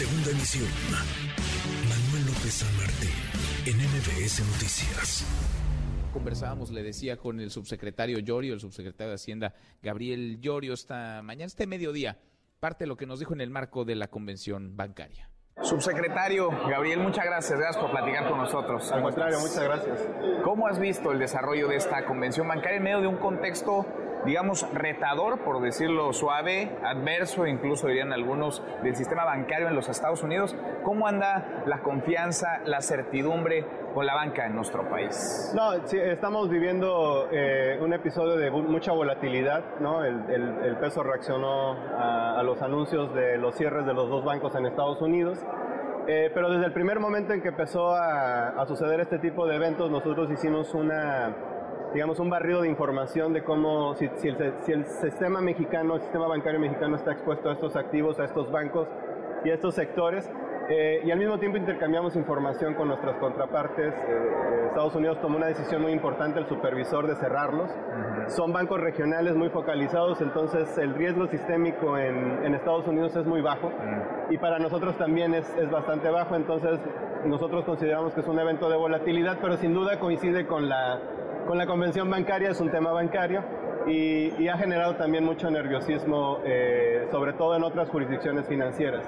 Segunda emisión. Manuel López San Martín, en MBS Noticias. Conversábamos, le decía, con el subsecretario Llorio, el subsecretario de Hacienda Gabriel Llorio, esta mañana, este mediodía, parte de lo que nos dijo en el marco de la convención bancaria. Subsecretario Gabriel, muchas gracias, gracias por platicar con nosotros. Al contrario, muchas gracias. ¿Cómo has visto el desarrollo de esta convención bancaria en medio de un contexto digamos, retador, por decirlo suave, adverso, incluso dirían algunos, del sistema bancario en los Estados Unidos. ¿Cómo anda la confianza, la certidumbre con la banca en nuestro país? No, sí, estamos viviendo eh, un episodio de mucha volatilidad, ¿no? El, peso reaccionó a, los anuncios de los cierres de los dos bancos en Estados Unidos. Eh, pero desde el primer momento en que empezó a, a suceder este tipo de eventos, nosotros hicimos una, digamos, un barrido de información de cómo, si, si, el, si, el, sistema mexicano, el sistema bancario mexicano está expuesto a estos activos, a estos bancos y a estos sectores. Eh, y al mismo tiempo intercambiamos información con nuestras contrapartes. Eh, eh, Estados Unidos tomó una decisión muy importante, el supervisor, de cerrarlos. Son bancos regionales muy focalizados, entonces el riesgo sistémico en, en Estados Unidos es muy bajo y para nosotros también es, es bastante bajo, entonces nosotros consideramos que es un evento de volatilidad, pero sin duda coincide con la con la convención bancaria, es un tema bancario y, ha generado también mucho nerviosismo, eh, sobre todo en otras jurisdicciones financieras.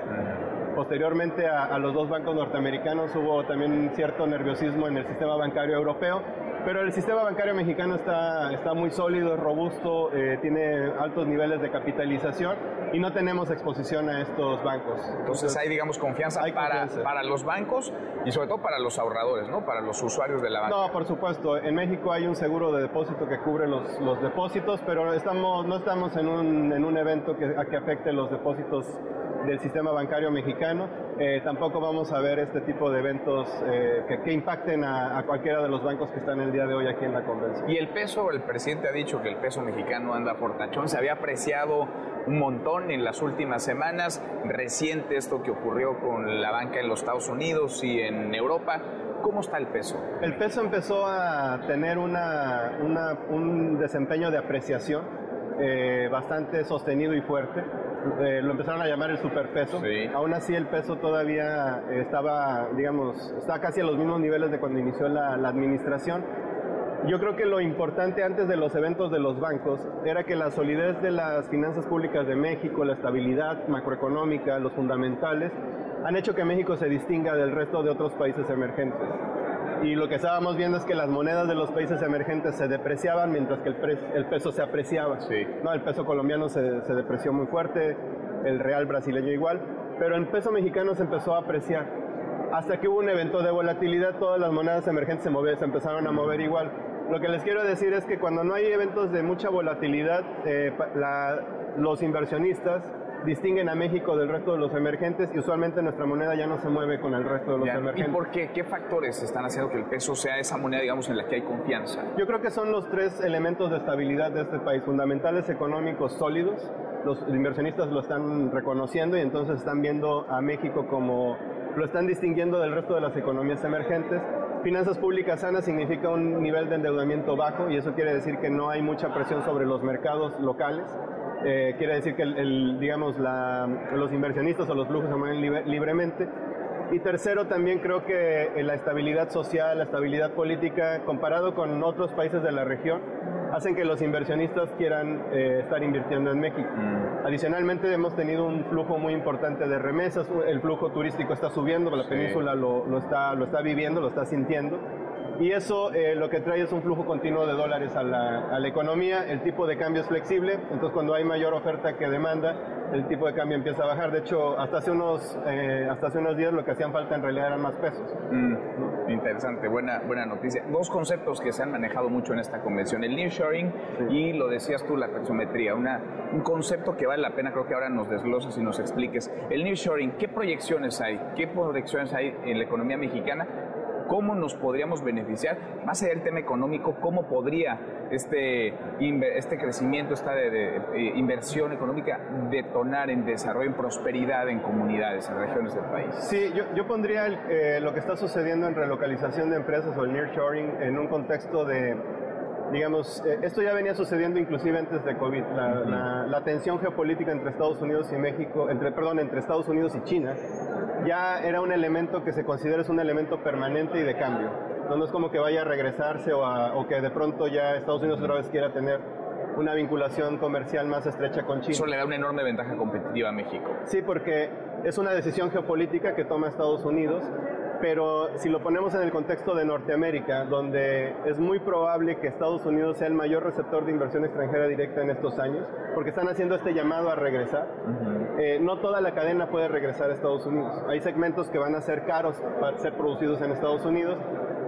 Posteriormente a, los dos bancos norteamericanos hubo también cierto nerviosismo en el sistema bancario europeo, pero el sistema bancario mexicano está, está muy sólido, robusto, eh, tiene altos niveles de capitalización y no tenemos exposición a estos bancos. Entonces, hay, digamos, confianza, para, para los bancos y sobre todo para los ahorradores, ¿no? Para los usuarios de la banca. No, por supuesto. En México hay un seguro de depósito que cubre los, los depósitos, pero estamos, no estamos en un, en un evento que, que afecte los depósitos del sistema bancario mexicano. Eh, tampoco vamos a ver este tipo de eventos eh, que, que, impacten a, a, cualquiera de los bancos que están el día de hoy aquí en la convención. Y el peso, el presidente ha dicho que el peso mexicano anda por tachón, se había apreciado un montón en las últimas semanas. Reciente esto que ocurrió con la banca en los Estados Unidos y en Europa. ¿Cómo está el peso? El peso empezó a tener una, una, un desempeño de apreciación eh, bastante sostenido y fuerte. Eh, lo empezaron a llamar el superpeso. Sí. Aún así el peso todavía estaba, digamos, está casi a los mismos niveles de cuando inició la, la administración yo creo que lo importante antes de los eventos de los bancos era que la solidez de las finanzas públicas de México, la estabilidad macroeconómica, los fundamentales, han hecho que México se distinga del resto de otros países emergentes. Y lo que estábamos viendo es que las monedas de los países emergentes se depreciaban mientras que el, el peso se apreciaba. Sí. No, el peso colombiano se, se depreció muy fuerte, el real brasileño igual, pero el peso mexicano se empezó a apreciar. Hasta que hubo un evento de volatilidad, todas las monedas emergentes se, se empezaron a mover igual. Lo que les quiero decir es que cuando no hay eventos de mucha volatilidad, eh, los inversionistas distinguen a México del resto de los emergentes y usualmente nuestra moneda ya no se mueve con el resto de los emergentes. ¿Y por qué? ¿Qué factores están haciendo que el peso sea esa moneda, digamos, en la que hay confianza? Yo creo que son los tres elementos de estabilidad de este país, fundamentales económicos sólidos, los inversionistas lo están reconociendo y entonces están viendo a México como lo están distinguiendo del resto de las economías emergentes. Finanzas públicas sanas significa un nivel de endeudamiento bajo y eso quiere decir que no hay mucha presión sobre los mercados locales. Eh, quiere decir que el, digamos, la, los inversionistas o los flujos se mueven libre, libremente. Y tercero, también creo que la estabilidad social, la estabilidad política, comparado con otros países de la región, hacen que los inversionistas quieran eh, estar invirtiendo en México. Mm. Adicionalmente hemos tenido un flujo muy importante de remesas, el flujo turístico está subiendo, la península lo, lo, está, lo está viviendo, lo está sintiendo. Y eso eh, lo que trae es un flujo continuo de dólares a la, a la economía, el tipo de cambio es flexible, entonces cuando hay mayor oferta que demanda, el tipo de cambio empieza a bajar. De hecho, hasta hace unos, eh, hasta hace unos días lo que hacían falta en realidad eran más pesos. Mm, interesante, buena, buena noticia. Dos conceptos que se han manejado mucho en esta convención, el nearshoring y lo decías tú, la taxometría, una, un concepto que vale la pena, creo que ahora nos desglosas y nos expliques. El nearshoring, ¿qué proyecciones hay? ¿Qué proyecciones hay en la economía mexicana cómo nos podríamos beneficiar, más allá del tema económico, cómo podría este, este crecimiento, esta de, eh, inversión económica detonar en desarrollo, en prosperidad en comunidades, en regiones del país. Sí, yo, yo pondría eh, lo que está sucediendo en relocalización de empresas o el nearshoring en un contexto de digamos, eh, esto ya venía sucediendo inclusive antes de COVID. La, la, tensión geopolítica entre Estados Unidos y México, entre, perdón, entre Estados Unidos y China, ya era un elemento que se considera es un elemento permanente y de cambio. No, es como que vaya a regresarse o, o que de pronto ya Estados Unidos otra vez quiera tener una vinculación comercial más estrecha con China. Eso le da una enorme ventaja competitiva a México. Sí, porque es una decisión geopolítica que toma Estados Unidos pero si lo ponemos en el contexto de Norteamérica, donde es muy probable que Estados Unidos sea el mayor receptor de inversión extranjera directa en estos años, porque están haciendo este llamado a regresar, eh, no toda la cadena puede regresar a Estados Unidos. Hay segmentos que van a ser caros para ser producidos en Estados Unidos,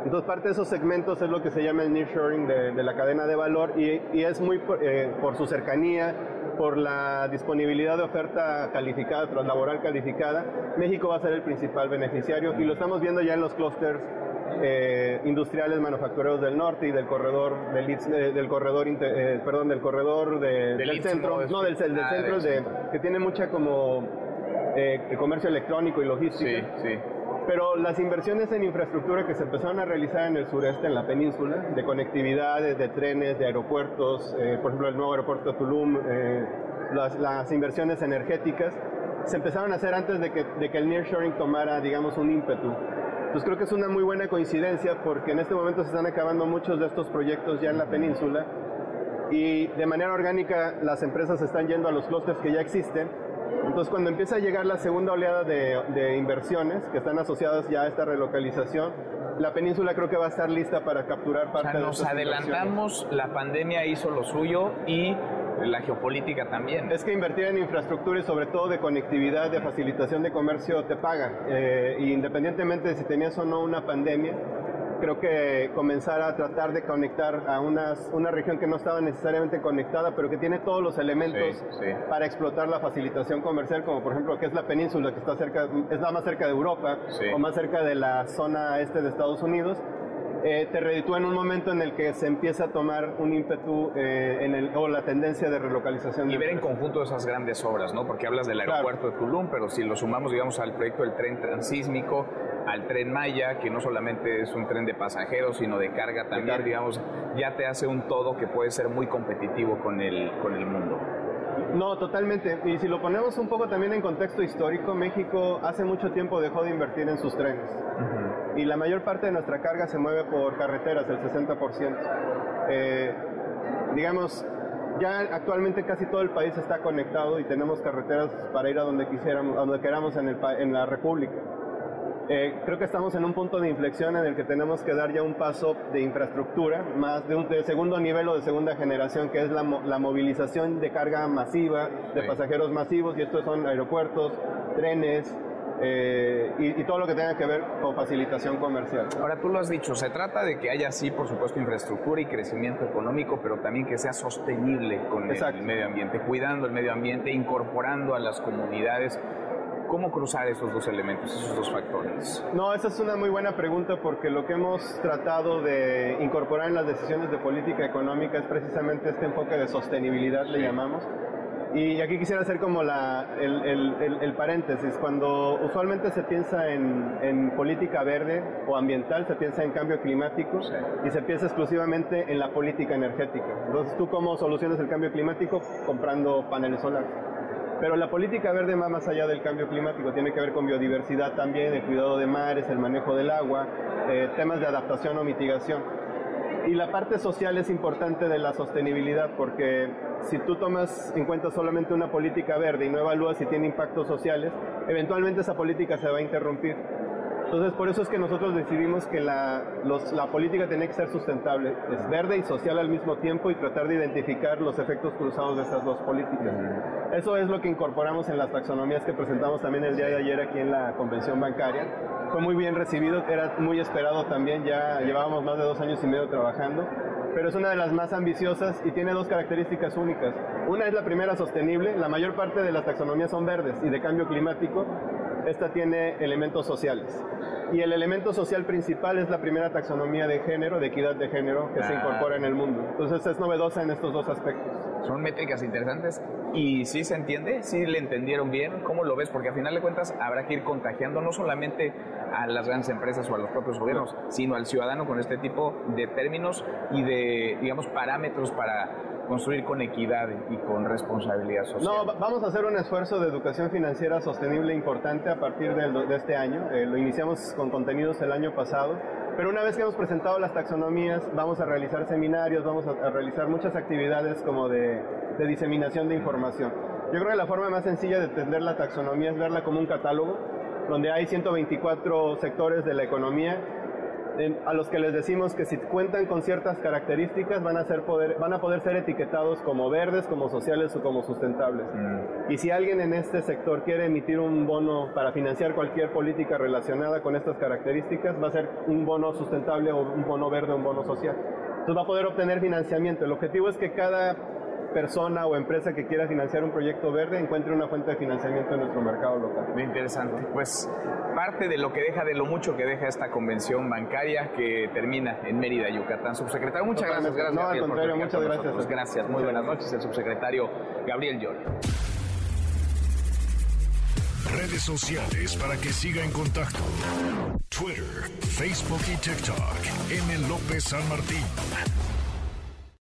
entonces parte de esos segmentos es lo que se llama el nearshoring de, de la cadena de valor y, y es muy eh, por su cercanía, por la disponibilidad de oferta calificada, laboral calificada, México va a ser el principal beneficiario y lo estamos viendo ya en los clústeres eh, industriales manufactureros del norte y del corredor del, eh, del corredor eh, perdón del corredor del, centro no del, del ah, centro de, que tiene mucha como comercio electrónico y logística sí, sí. Pero las inversiones en infraestructura que se empezaron a realizar en el sureste, en la península, de conectividades, de trenes, de aeropuertos, eh, por ejemplo el nuevo aeropuerto de Tulum, eh, las, inversiones energéticas, se empezaron a hacer antes de que, de que el nearshoring tomara, digamos, un ímpetu. Entonces creo que es una muy buena coincidencia porque en este momento se están acabando muchos de estos proyectos ya en la península y de manera orgánica las empresas están yendo a los clústeres que ya existen entonces, cuando empieza a llegar la segunda oleada de, inversiones que están asociadas ya a esta relocalización, la península creo que va a estar lista para capturar parte o sea, de nos adelantamos, la pandemia hizo lo suyo y la geopolítica también. Es que invertir en infraestructura y sobre todo de conectividad, de facilitación de comercio te paga. Eh, independientemente de si tenías o no una pandemia, creo que comenzar a tratar de conectar a unas, una región que no estaba necesariamente conectada, pero que tiene todos los elementos para explotar la facilitación comercial, como por ejemplo que es la península que está cerca, es la más cerca de Europa o más cerca de la zona este de Estados Unidos. Eh, te reditúa en un momento en el que se empieza a tomar un ímpetu eh, en el, o la tendencia de relocalización. Y ver en conjunto esas grandes obras, ¿no? Porque hablas del aeropuerto de Tulum, pero si lo sumamos, digamos, al proyecto del tren transísmico, al tren Maya, que no solamente es un tren de pasajeros, sino de carga también, digamos, ya te hace un todo que puede ser muy competitivo con el, con el mundo. No, totalmente. Y si lo ponemos un poco también en contexto histórico, México hace mucho tiempo dejó de invertir en sus trenes. Y la mayor parte de nuestra carga se mueve por carreteras, el 60%. Eh, digamos, ya actualmente casi todo el país está conectado y tenemos carreteras para ir a donde quisiéramos, a donde queramos en, el, en la República. Eh, creo que estamos en un punto de inflexión en el que tenemos que dar ya un paso de infraestructura, más de un segundo nivel o de segunda generación, que es la, movilización de carga masiva, de pasajeros masivos, y estos son aeropuertos, trenes, eh, y, todo lo que tenga que ver con facilitación comercial. Ahora tú lo has dicho, se trata de que haya sí, por supuesto, infraestructura y crecimiento económico, pero también que sea sostenible con el medio ambiente, cuidando el medio ambiente, incorporando a las comunidades ¿Cómo cruzar esos dos elementos, esos dos factores? No, esa es una muy buena pregunta porque lo que hemos tratado de incorporar en las decisiones de política económica es precisamente este enfoque de sostenibilidad, le llamamos. Y aquí quisiera hacer como la, el, paréntesis. Cuando usualmente se piensa en, política verde o ambiental, se piensa en cambio climático y se piensa exclusivamente en la política energética. Entonces, ¿tú cómo solucionas el cambio climático? Comprando paneles solares. Pero la política verde va más allá del cambio climático, tiene que ver con biodiversidad también, el cuidado de mares, el manejo del agua, eh, temas de adaptación o mitigación. Y la parte social es importante de la sostenibilidad porque si tú tomas en cuenta solamente una política verde y no evalúas si tiene impactos sociales, eventualmente esa política se va a interrumpir. Entonces, por eso es que nosotros decidimos que la, la política tiene que ser sustentable, es verde y social al mismo tiempo y tratar de identificar los efectos cruzados de estas dos políticas. Eso es lo que incorporamos en las taxonomías que presentamos también el día de ayer aquí en la convención bancaria. Fue muy bien recibido, era muy esperado también, ya llevábamos más de dos años y medio trabajando pero es una de las más ambiciosas y tiene dos características únicas. Una es la primera sostenible, la mayor parte de las taxonomías son verdes y de cambio climático, esta tiene elementos sociales. Y el elemento social principal es la primera taxonomía de género, de equidad de género, que se ah. incorpora en el mundo. Entonces es novedosa en estos dos aspectos. Son métricas interesantes y sí se entiende, sí le entendieron bien, ¿cómo lo ves? Porque al final de cuentas habrá que ir contagiando no solamente a las grandes empresas o a los propios gobiernos, sino al ciudadano con este tipo de términos y de, digamos, parámetros para construir con equidad y con responsabilidad social. No, vamos a hacer un esfuerzo de educación financiera sostenible importante a partir de, este año. Eh, lo iniciamos con contenidos el año pasado, pero una vez que hemos presentado las taxonomías, vamos a realizar seminarios, vamos a, realizar muchas actividades como de, de diseminación de información. Yo creo que la forma más sencilla de entender la taxonomía es verla como un catálogo, donde hay 124 sectores de la economía a los que les decimos que si cuentan con ciertas características van a, ser poder, van a poder ser etiquetados como verdes, como sociales o como sustentables. Mm. Y si alguien en este sector quiere emitir un bono para financiar cualquier política relacionada con estas características, va a ser un bono sustentable o un bono verde o un bono social. Entonces va a poder obtener financiamiento. El objetivo es que cada persona o empresa que quiera financiar un proyecto verde encuentre una fuente de financiamiento en nuestro mercado local. Muy interesante. Pues parte de lo que deja, de lo mucho que deja esta convención bancaria que termina en Mérida, Yucatán. Subsecretario, muchas gracias. gracias no, al contrario, muchas gracias. Gracias, muy buenas noches. El subsecretario Gabriel Llorio. Redes sociales para que siga en contacto: Twitter, Facebook y TikTok. M. López San Martín.